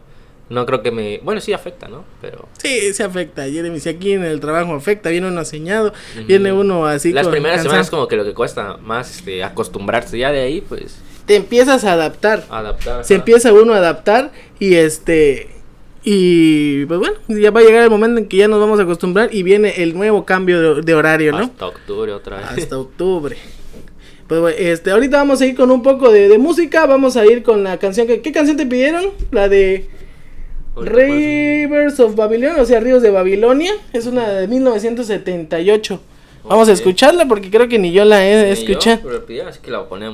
no creo que me, bueno, sí afecta, ¿no? Pero Sí, se afecta, Jeremy. Si aquí en el trabajo afecta, viene uno aceñado, viene uno así. las con primeras semanas como que lo que cuesta más este, acostumbrarse, ya de ahí, pues, Te empiezas a adaptar. adaptar. Se ajá. empieza uno a adaptar y este. Y pues bueno, ya va a llegar el momento en que ya nos vamos a acostumbrar y viene el nuevo cambio de, de horario, ¿no? Hasta octubre otra vez. Hasta octubre. Pues bueno, este, ahorita vamos a ir con un poco de, de música. Vamos a ir con la canción que. ¿Qué canción te pidieron? La de Rivers of Babylon, o sea, Ríos de Babilonia. Es una de 1978. Vamos a escucharla porque creo que ni yo la he escuchado.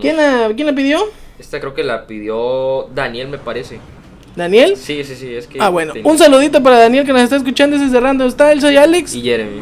¿Quién la, ¿Quién la pidió? Esta creo que la pidió Daniel, me parece. ¿Daniel? Sí, sí, sí, es que... Ah, bueno. tenía- Un saludito para Daniel que nos está escuchando desde Random Style. Soy Alex. Y Jeremy.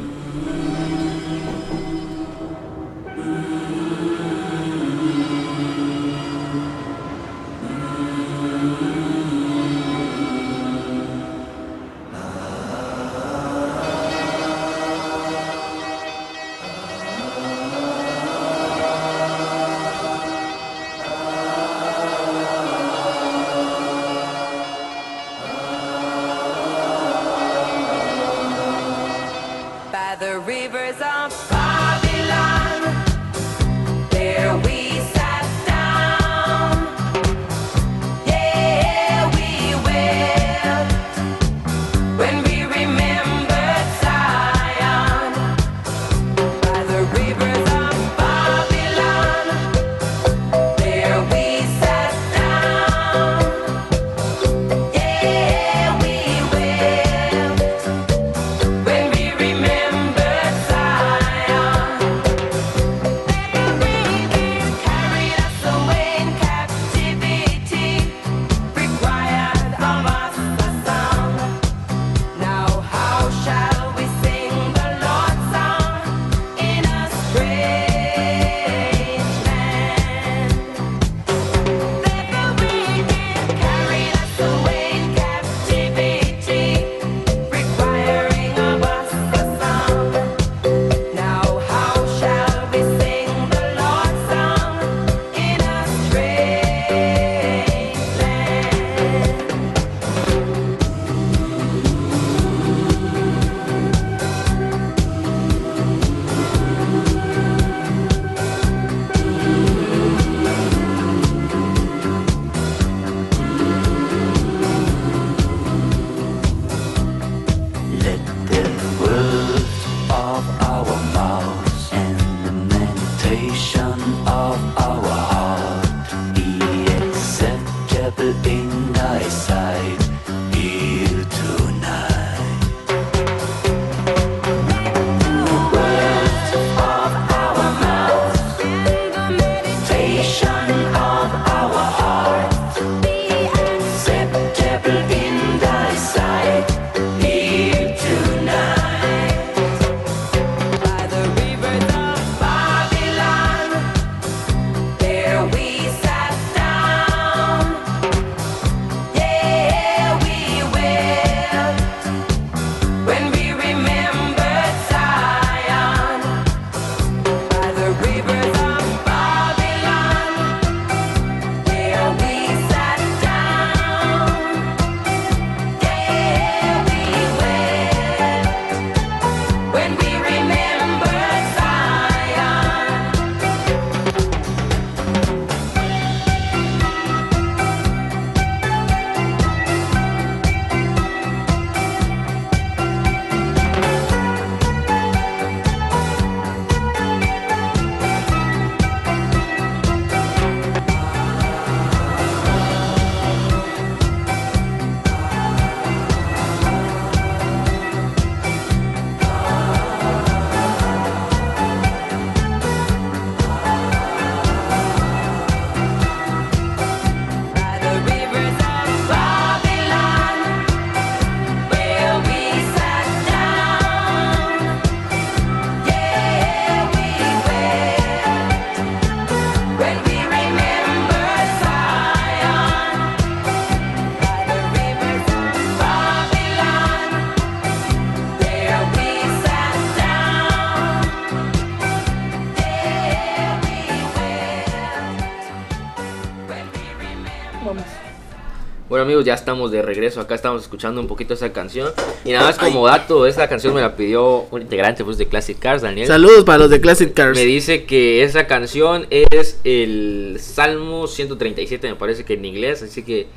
Amigos, ya estamos de regreso. Acá estamos escuchando un poquito esa canción. Y nada más como dato, esta canción me la pidió un integrante pues, de Classic Cars, Daniel. Saludos para los de Classic Cars. Me dice que esa canción es el Salmo 137, me parece que en inglés. Así que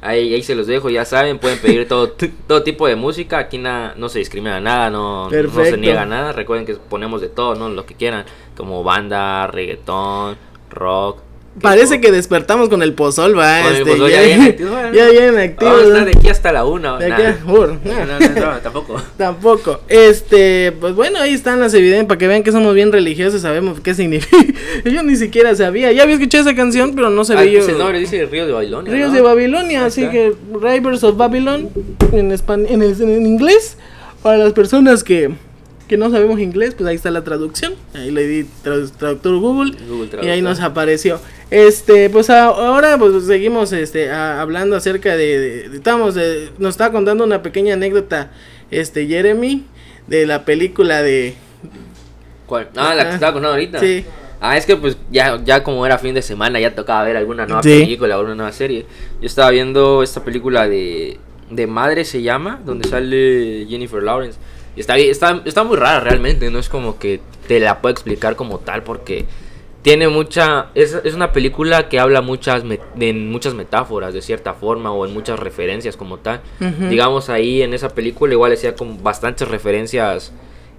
ahí, ahí se los dejo, ya saben. Pueden pedir todo, todo tipo de música. Aquí na- no se discrimina nada, no, no se niega nada. Recuerden que ponemos de todo, ¿no? Lo que quieran. Como banda, reggaetón, rock. Parece que despertamos con el pozol, va. El este, pozol ya, ya bien activo, ¿eh? ya bien activo. Vamos a ¿no? estar de aquí hasta la una. De nah. aquí No, nah. no, no, no, tampoco. Tampoco. Este, pues bueno, ahí están las evidencias para que vean que somos bien religiosos, sabemos qué significa. yo ni siquiera sabía. Ya había escuchado esa canción, pero no Ah, sabía pues yo. el nombre dice Río de Babilonia. Ríos ¿no? de Babilonia, así que Rivers of Babylon en, en, es- en inglés. Para las personas que, que no sabemos inglés, pues ahí está la traducción. Ahí le di tradu- traductor Google, Google y ahí nos apareció. Este, pues ahora pues seguimos este a- hablando acerca de, de- de- estamos nos estaba contando una pequeña anécdota este Jeremy de la película de ¿Cuál? Ah, la que estaba contando ahorita. sí. Ah, es que pues ya, ya como era fin de semana, ya tocaba ver alguna nueva Sí. película o una nueva serie. Yo estaba viendo esta película de, de Madre se llama, donde sale Jennifer Lawrence. Y está, está, está muy rara realmente, no es como que te la puedo explicar como tal porque tiene mucha... Es, es una película que habla muchas me- en muchas metáforas de cierta forma o en muchas referencias como tal. Digamos ahí en esa película igual decía como bastantes referencias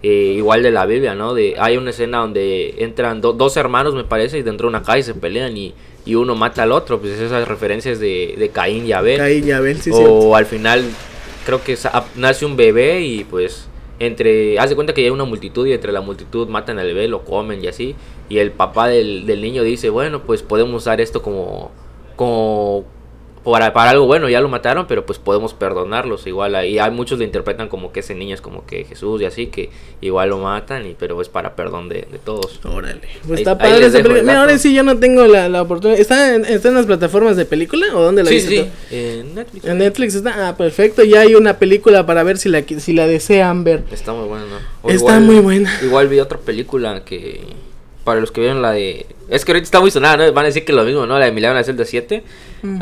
eh, igual de la Biblia, ¿no? De, hay una escena donde entran do- dos hermanos, me parece, y dentro de una calle se pelean y, y uno mata al otro. Pues esas referencias de, de Caín y Abel. Caín y Abel, sí, o cierto. al final creo que nace un bebé y pues entre... Haz de cuenta que hay una multitud y entre la multitud matan al bebé, lo comen y así. Y el papá del, del niño dice, bueno, pues podemos usar esto como... como para, para algo bueno, ya lo mataron, pero pues podemos perdonarlos igual. Y hay muchos lo interpretan como que ese niño es como que Jesús y así, que igual lo matan, y pero es para perdón de, de todos. Órale. Pues Ahí- está padre esa película. el Mira, ahora sí yo no tengo la, la oportunidad. ¿Está en, ¿Está en las plataformas de película o dónde la Sí, viste sí, tú? en Netflix. En Netflix está. Ah, perfecto. Ya hay una película para ver si la, si la desean ver. Está muy buena, ¿no? Está muy buena. Igual vi otra película que. Para los que vieron la de. Es que ahorita está muy sonada, ¿no? Van a decir que lo mismo, ¿no? La de Milagro en la celda 7.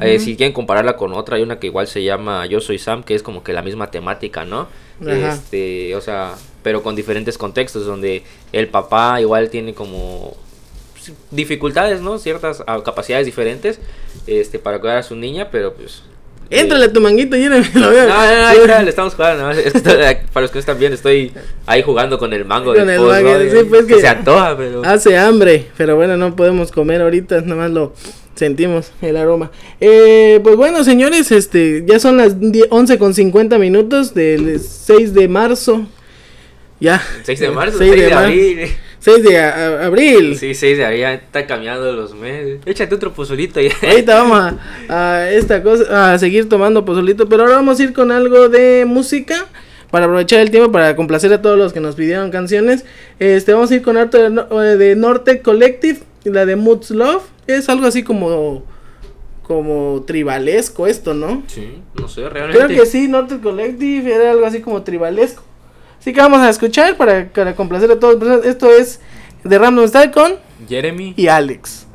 Eh, si quieren compararla con otra, hay una que igual se llama Yo soy Sam, que es como que la misma temática, ¿no? Este, o sea, pero con diferentes contextos, donde el papá igual tiene como dificultades, ¿no? Ciertas ah, capacidades diferentes este, para cuidar a su niña, pero pues. Eh, Éntrale a tu manguito, Jeremy. Lo veo. no, no, no, está, le estamos jugando. ¿no? Es que estoy- para los que no están bien, estoy ahí jugando con el mango. Con del el post, mango, ¿no? sí, pues, Que que- se antoja, pero. Hace hambre, pero bueno, no podemos comer ahorita, nada más lo sentimos el aroma. Eh, pues bueno, señores, este ya son las 10 11 con 50 minutos del 6 de marzo. Ya. 6 de marzo, 6 6 de, de abril. 6 de a- abril. Sí, 6 de abril, está cambiando los meses. Échate otro pozolito ya. Ahorita vamos a, a esta cosa, a seguir tomando pozolito, pero ahora vamos a ir con algo de música para aprovechar el tiempo para complacer a todos los que nos pidieron canciones. Este, vamos a ir con harto de, eh, de Norte Collective, la de Moods Love. Es algo así como como tribalesco esto, ¿no? Sí, no sé, realmente. Creo que sí, Norte Collective era algo así como tribalesco. Así que vamos a escuchar para, para complacer a todos. Esto es de Random Style con Jeremy. y Alex.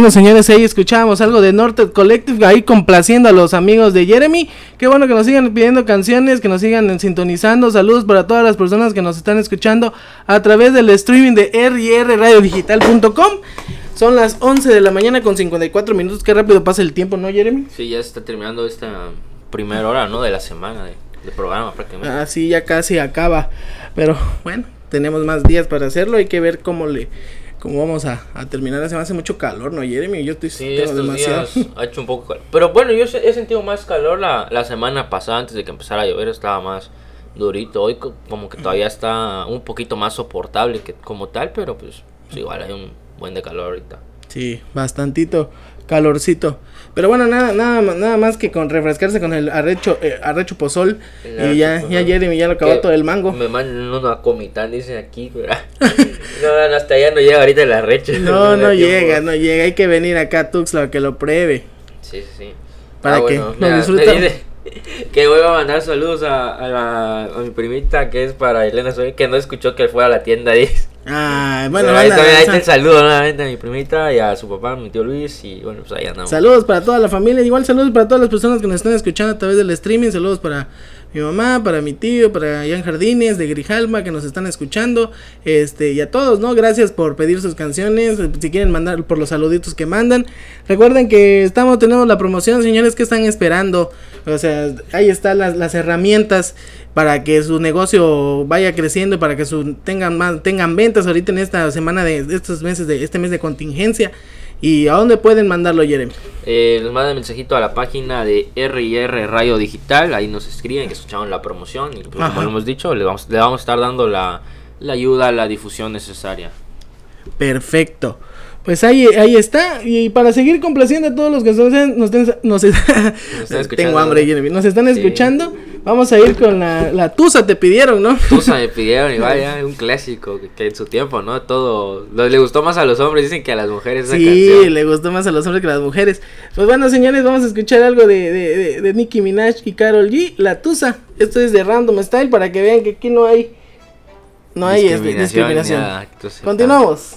Bueno, señores, ahí escuchábamos algo de Norte Collective, ahí complaciendo a los amigos de Jeremy. Qué bueno que nos sigan pidiendo canciones, que nos sigan sintonizando. Saludos para todas las personas que nos están escuchando a través del streaming de rrradiodigital.com. Son las 11 de la mañana con 54 minutos. Qué rápido pasa el tiempo, ¿no, Jeremy? Sí, ya está terminando esta primera hora, ¿no? De la semana de, de programa prácticamente. Ah, sí, ya casi acaba. Pero bueno, tenemos más días para hacerlo. Hay que ver cómo le cómo vamos a, a terminar. Se me hace mucho calor, ¿no, Jeremy? Yo estoy Sí, estos demasiado. días ha hecho un poco calor. Pero bueno, yo he sentido más calor la, la semana pasada, antes de que empezara a llover, estaba más durito. Hoy co- como que todavía está un poquito más soportable que como tal, pero pues, pues igual hay un buen de calor ahorita. Sí, bastantito calorcito. Pero bueno, nada, nada, nada más que con refrescarse con el arrecho, eh, arrecho pozol. El y ya, arrecho ya. Jeremy ya lo acabó todo el mango. Me mandan uno a comitán, dicen aquí, no, no, hasta allá no llega ahorita la recha. No, no tiempo. llega, no llega. Hay que venir acá a Tuxtla a que lo pruebe. Sí, sí, sí. Para que lo mira, disfruten. Que voy a mandar saludos a, a, la- a mi primita que es para Elena Soy, que no escuchó que fue a la tienda. Dice. Ah, bueno, ahí, también, ahí está el saludo nuevamente a mi primita y a su papá, mi tío Luis. Y bueno, pues ahí andamos. Saludos para toda la familia, igual saludos para todas las personas que nos están escuchando a través del streaming, saludos para mi mamá, para mi tío, para Jan Jardines de Grijalma que nos están escuchando, este y a todos, ¿no? Gracias por pedir sus canciones, si quieren mandar por los saluditos que mandan. Recuerden que estamos tenemos la promoción, señores, que están esperando? O sea, ahí están las, las herramientas para que su negocio vaya creciendo, para que su, tengan más tengan ventas ahorita en esta semana de estos meses de este mes de contingencia. ¿Y a dónde pueden mandarlo, Jeremy? Eh, nos mandan mensajito a la página de RR Radio Digital. Ahí nos escriben que escucharon la promoción. Y pues, como lo hemos dicho, le vamos, le vamos a estar dando la, la ayuda, la difusión necesaria. Perfecto. Pues ahí, ahí está. Y para seguir complaciendo a todos los que nos, nos, nos- están tengo escuchando. hambre, Jeremy. Nos están Sí. escuchando. Vamos a ir con la, la tusa, te pidieron, ¿no? Tusa me pidieron y vaya, un clásico que, que en su tiempo, ¿no? Todo. lo- le gustó más a los hombres, dicen que a las mujeres esa Sí, canción. le gustó más a los hombres que a las mujeres. Pues bueno, señores, vamos a escuchar algo de, de, de, de Nicki Minaj y Carol G, La Tusa. Esto es de Random Style para que vean que aquí no hay no hay este, discriminación. Continuamos.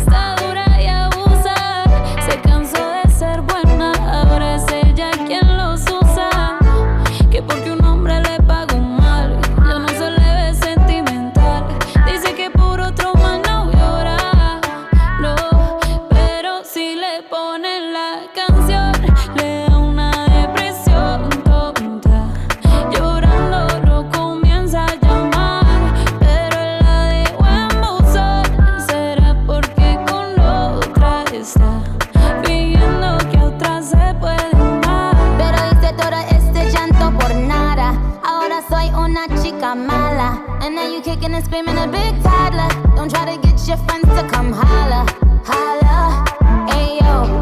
And now you kicking and screaming a big toddler. Don't try to get your friends to come holla. Holla. Ayo,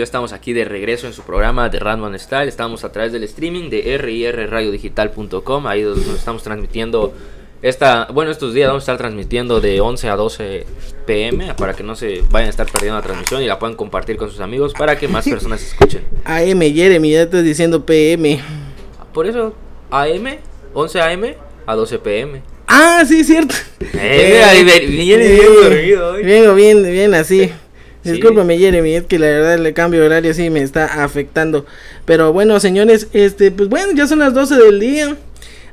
ya estamos aquí de regreso en su programa de Random Style. Estamos a través del streaming de rirradiodigital.com. Ahí donde nos estamos transmitiendo esta, bueno, estos días vamos a estar transmitiendo de 11 a 12 pm para que no se vayan a estar perdiendo la transmisión y la puedan compartir con sus amigos para que más personas escuchen. AM, Jeremy, ya estás diciendo PM. Por eso, AM, 11 am a 12 pm. Ah, sí, cierto. Eh, viene bien. Vengo bien, bien así. Discúlpame, Jeremy, es que la verdad el cambio de horario sí me está afectando. Pero bueno, señores, este, pues bueno, ya son las 12 del día.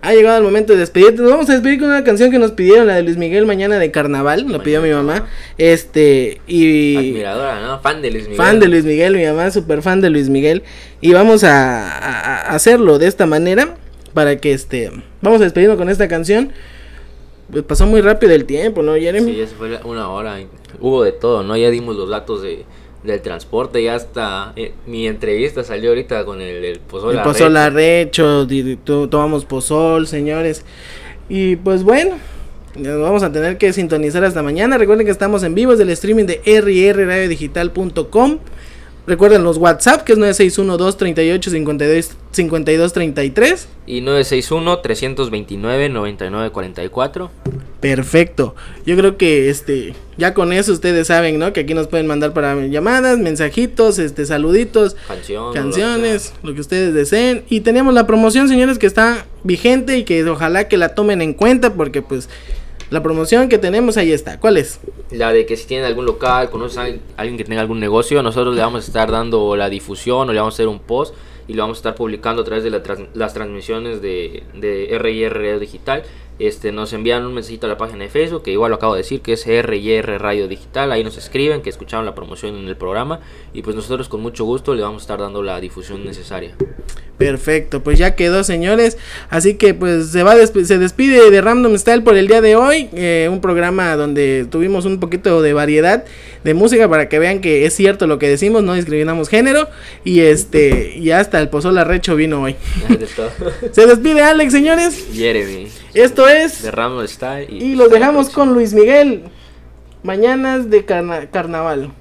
Ha llegado el momento de despedirte. Nos vamos a despedir con una canción que nos pidieron, la de Luis Miguel Mañana de Carnaval. Lo pidió mi mamá. Este, y. Admiradora, ¿no? Fan de Luis Miguel. Fan de Luis Miguel, mi mamá, súper fan de Luis Miguel. Y vamos a, a- a hacerlo de esta manera. Para que este. Vamos a despedirnos con esta canción. Pues pasó muy rápido el tiempo, ¿no, Jeremy? Sí, ya se fue una hora. Hubo de todo, ¿no? Ya dimos los datos de, del transporte. Ya hasta eh, mi entrevista salió ahorita con el, el pozol. El pozol arrecho, to- tomamos pozol, señores. Y pues bueno, nos vamos a tener que sintonizar hasta mañana. Recuerden que estamos en vivo desde el streaming de rrradiodigital.com. Recuerden los WhatsApp, que es 961-238-5233. Y 961-329-9944. Perfecto. Yo creo que este ya con eso ustedes saben, ¿no? Que aquí nos pueden mandar para llamadas, mensajitos, este saluditos, Canción, canciones, lo que ustedes deseen. Y tenemos la promoción, señores, que está vigente y que ojalá que la tomen en cuenta porque pues la promoción que tenemos ahí está. ¿Cuál es? La de que si tienen algún local, conoces a alguien, que tenga algún negocio, nosotros le vamos a estar dando la difusión o le vamos a hacer un post y lo vamos a estar publicando a través de las transmisiones de, de RIR Digital. Este, nos envían un mensajito a la página de Facebook, que igual lo acabo de decir, que es RIR Radio Digital. Ahí nos escriben que escucharon la promoción en el programa y pues nosotros con mucho gusto le vamos a estar dando la difusión necesaria. Perfecto, pues ya quedó, señores. Así que pues se va a despe- se despide de Random Style por el día de hoy, eh, un programa donde tuvimos un poquito de variedad de música para que vean que es cierto lo que decimos, no discriminamos género y este y hasta el pozol arrecho vino hoy. Se despide Alex, señores. Jeremy, Esto es de Random Style. y los dejamos con Luis Miguel. Mañanas de carna- carnaval.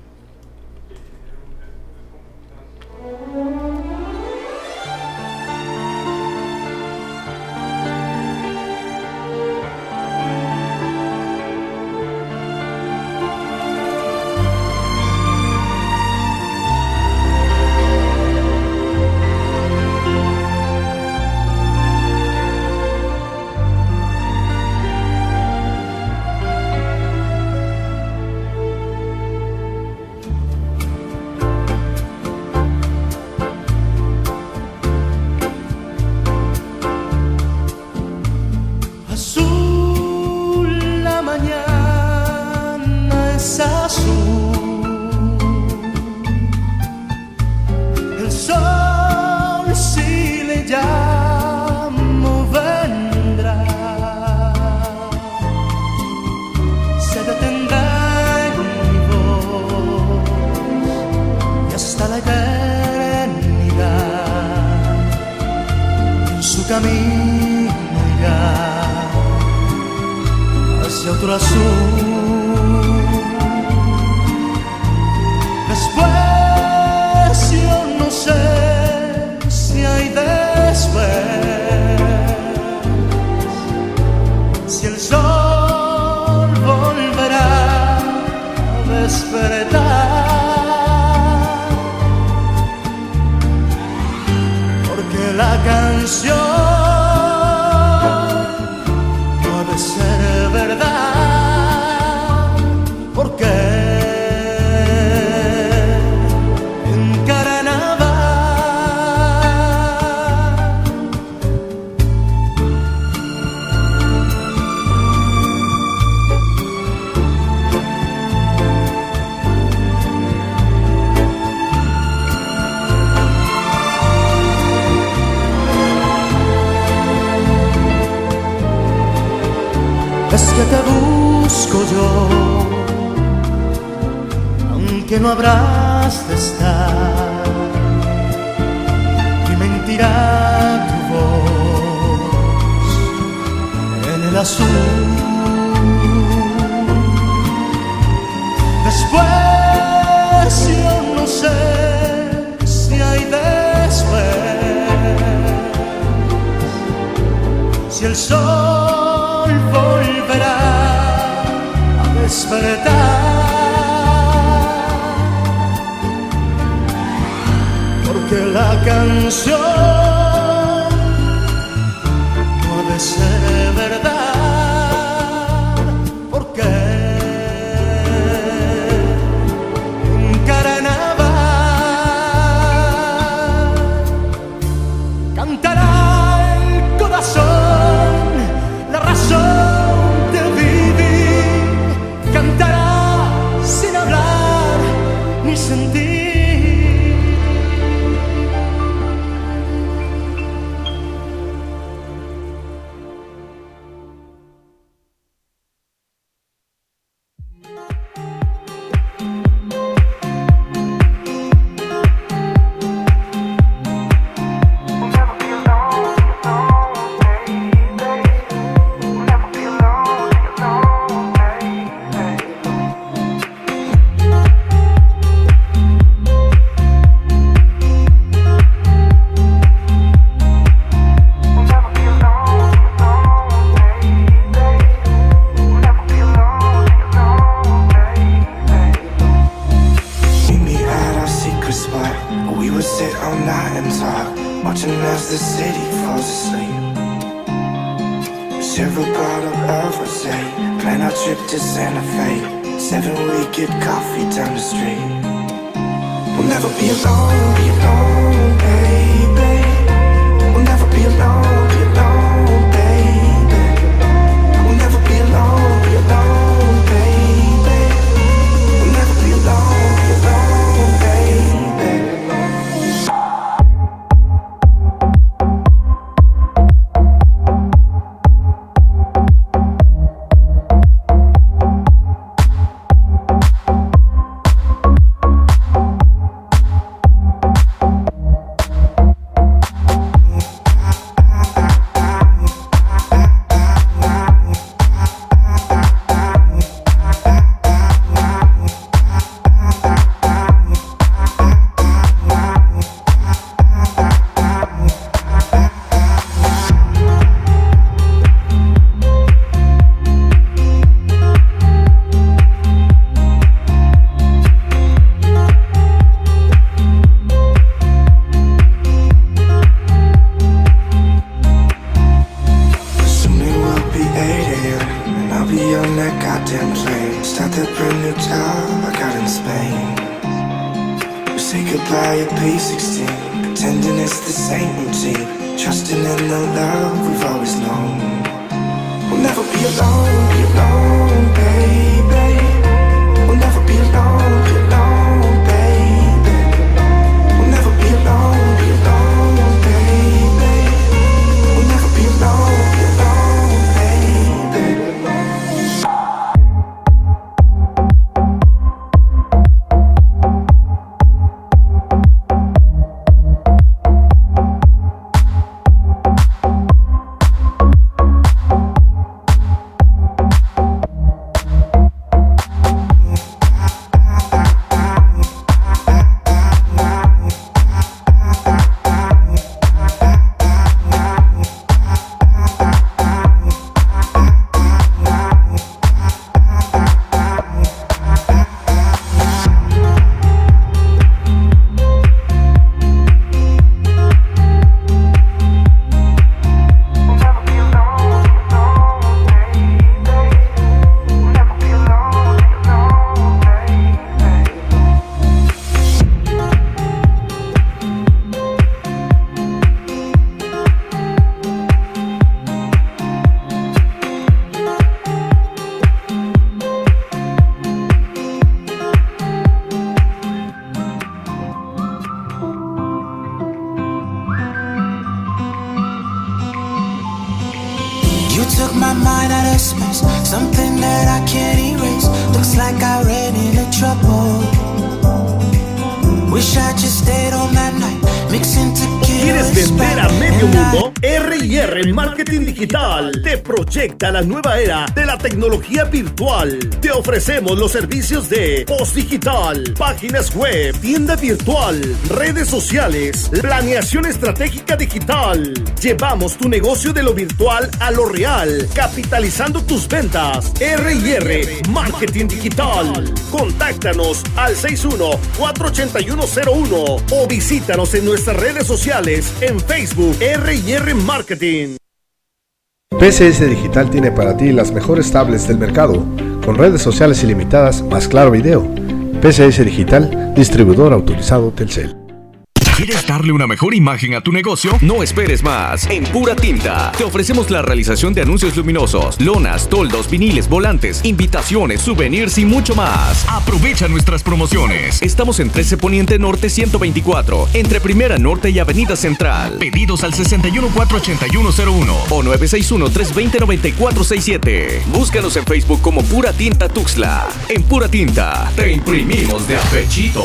Virtual. Te ofrecemos los servicios de post digital, páginas web, tienda virtual, redes sociales, planeación estratégica digital. Llevamos tu negocio de lo virtual a lo real, capitalizando tus ventas. R&R Marketing Digital. Contáctanos al 61-48101 o visítanos en nuestras redes sociales en Facebook R&R Marketing. PCS Digital tiene para ti las mejores tablets del mercado, con redes sociales ilimitadas más claro video. PCS Digital, distribuidor autorizado Telcel. ¿Quieres darle una mejor imagen a tu negocio? No esperes más. En Pura Tinta te ofrecemos la realización de anuncios luminosos, lonas, toldos, viniles, volantes, invitaciones, souvenirs y mucho más. Aprovecha nuestras promociones. Estamos en 13 Poniente Norte 124, entre Primera Norte y Avenida Central. Pedidos al 614801 o 961-320-9467. Búscanos en Facebook como Pura Tinta Tuxla. En Pura Tinta te imprimimos de apechito.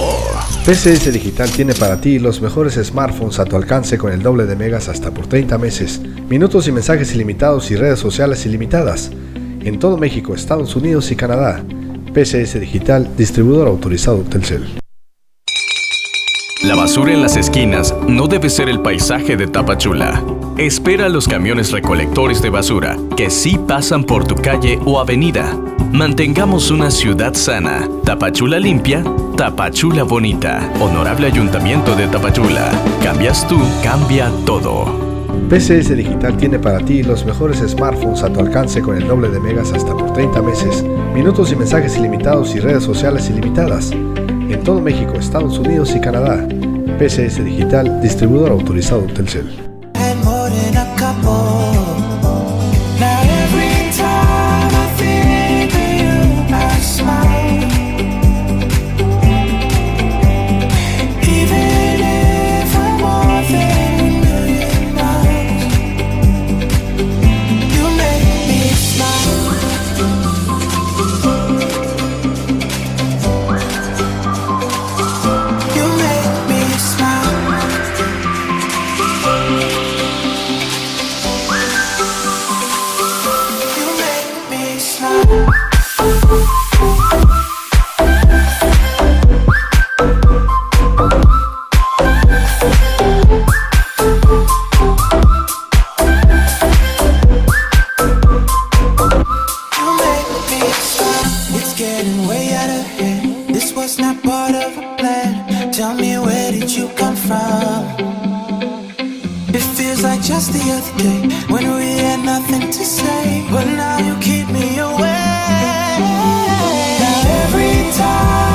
PCS Digital tiene para ti los mejores smartphones a tu alcance con el doble de megas hasta por 30 meses, minutos y mensajes ilimitados y redes sociales ilimitadas. En todo México, Estados Unidos y Canadá. PCS Digital, distribuidor autorizado Telcel. La basura en las esquinas no debe ser el paisaje de Tapachula. Espera a los camiones recolectores de basura que sí pasan por tu calle o avenida. Mantengamos una ciudad sana. Tapachula limpia, Tapachula bonita. Honorable Ayuntamiento de Tapachula. Cambias tú, cambia todo. PCS Digital tiene para ti los mejores smartphones a tu alcance con el doble de megas hasta por 30 meses, minutos y mensajes ilimitados y redes sociales ilimitadas. En todo México, Estados Unidos y Canadá. PCS Digital, distribuidor autorizado Telcel. This was not part of a plan. Tell me where did you come from? It feels like just the other day when we had nothing to say, but now you keep me away. Now every time